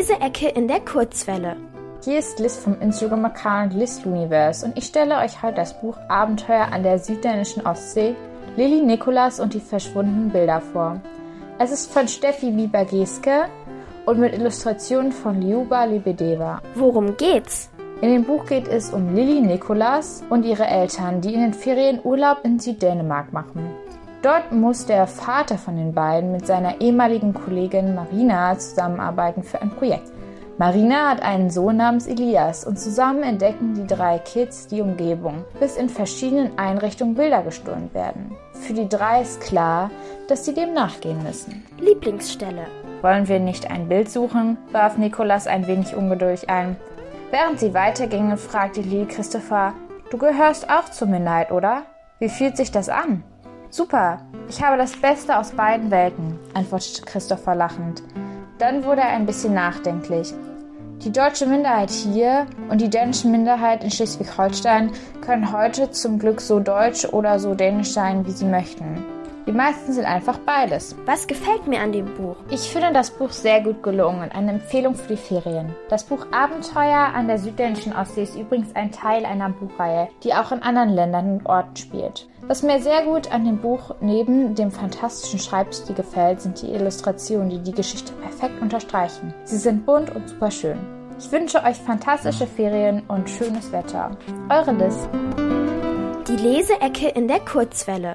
Leseecke in der Kurzwelle. Hier ist Liz vom Instagram-Account Liz Universe und ich stelle euch heute das Buch Abenteuer an der südländischen Ostsee, Lilly Nikolas und die verschwundenen Bilder vor. Es ist von Steffi Wieber-Geske und mit Illustrationen von Liuba Lebedeva. Worum geht's? In dem Buch geht es um Lilly Nikolas und ihre Eltern, die in den Ferien Urlaub in Süddänemark machen. Dort muss der Vater von den beiden mit seiner ehemaligen Kollegin Marina zusammenarbeiten für ein Projekt. Marina hat einen Sohn namens Elias und zusammen entdecken die drei Kids die Umgebung, bis in verschiedenen Einrichtungen Bilder gestohlen werden. Für die drei ist klar, dass sie dem nachgehen müssen. Lieblingsstelle. Wollen wir nicht ein Bild suchen? warf Nikolas ein wenig ungeduldig ein. Während sie weitergingen, fragte Lili Christopher, du gehörst auch zur Minderheit, oder? Wie fühlt sich das an? Super, ich habe das Beste aus beiden Welten, antwortete Christopher lachend. Dann wurde er ein bisschen nachdenklich. Die deutsche Minderheit hier und die dänische Minderheit in Schleswig-Holstein können heute zum Glück so deutsch oder so dänisch sein, wie sie möchten. Die meisten sind einfach beides. Was gefällt mir an dem Buch? Ich finde das Buch sehr gut gelungen und eine Empfehlung für die Ferien. Das Buch Abenteuer an der südländischen Ostsee ist übrigens ein Teil einer Buchreihe, die auch in anderen Ländern und Orten spielt. Was mir sehr gut an dem Buch neben dem fantastischen Schreibstil gefällt, sind die Illustrationen, die die Geschichte perfekt unterstreichen. Sie sind bunt und super schön. Ich wünsche euch fantastische Ferien und schönes Wetter. Eure Liz. Die Leseecke in der Kurzwelle.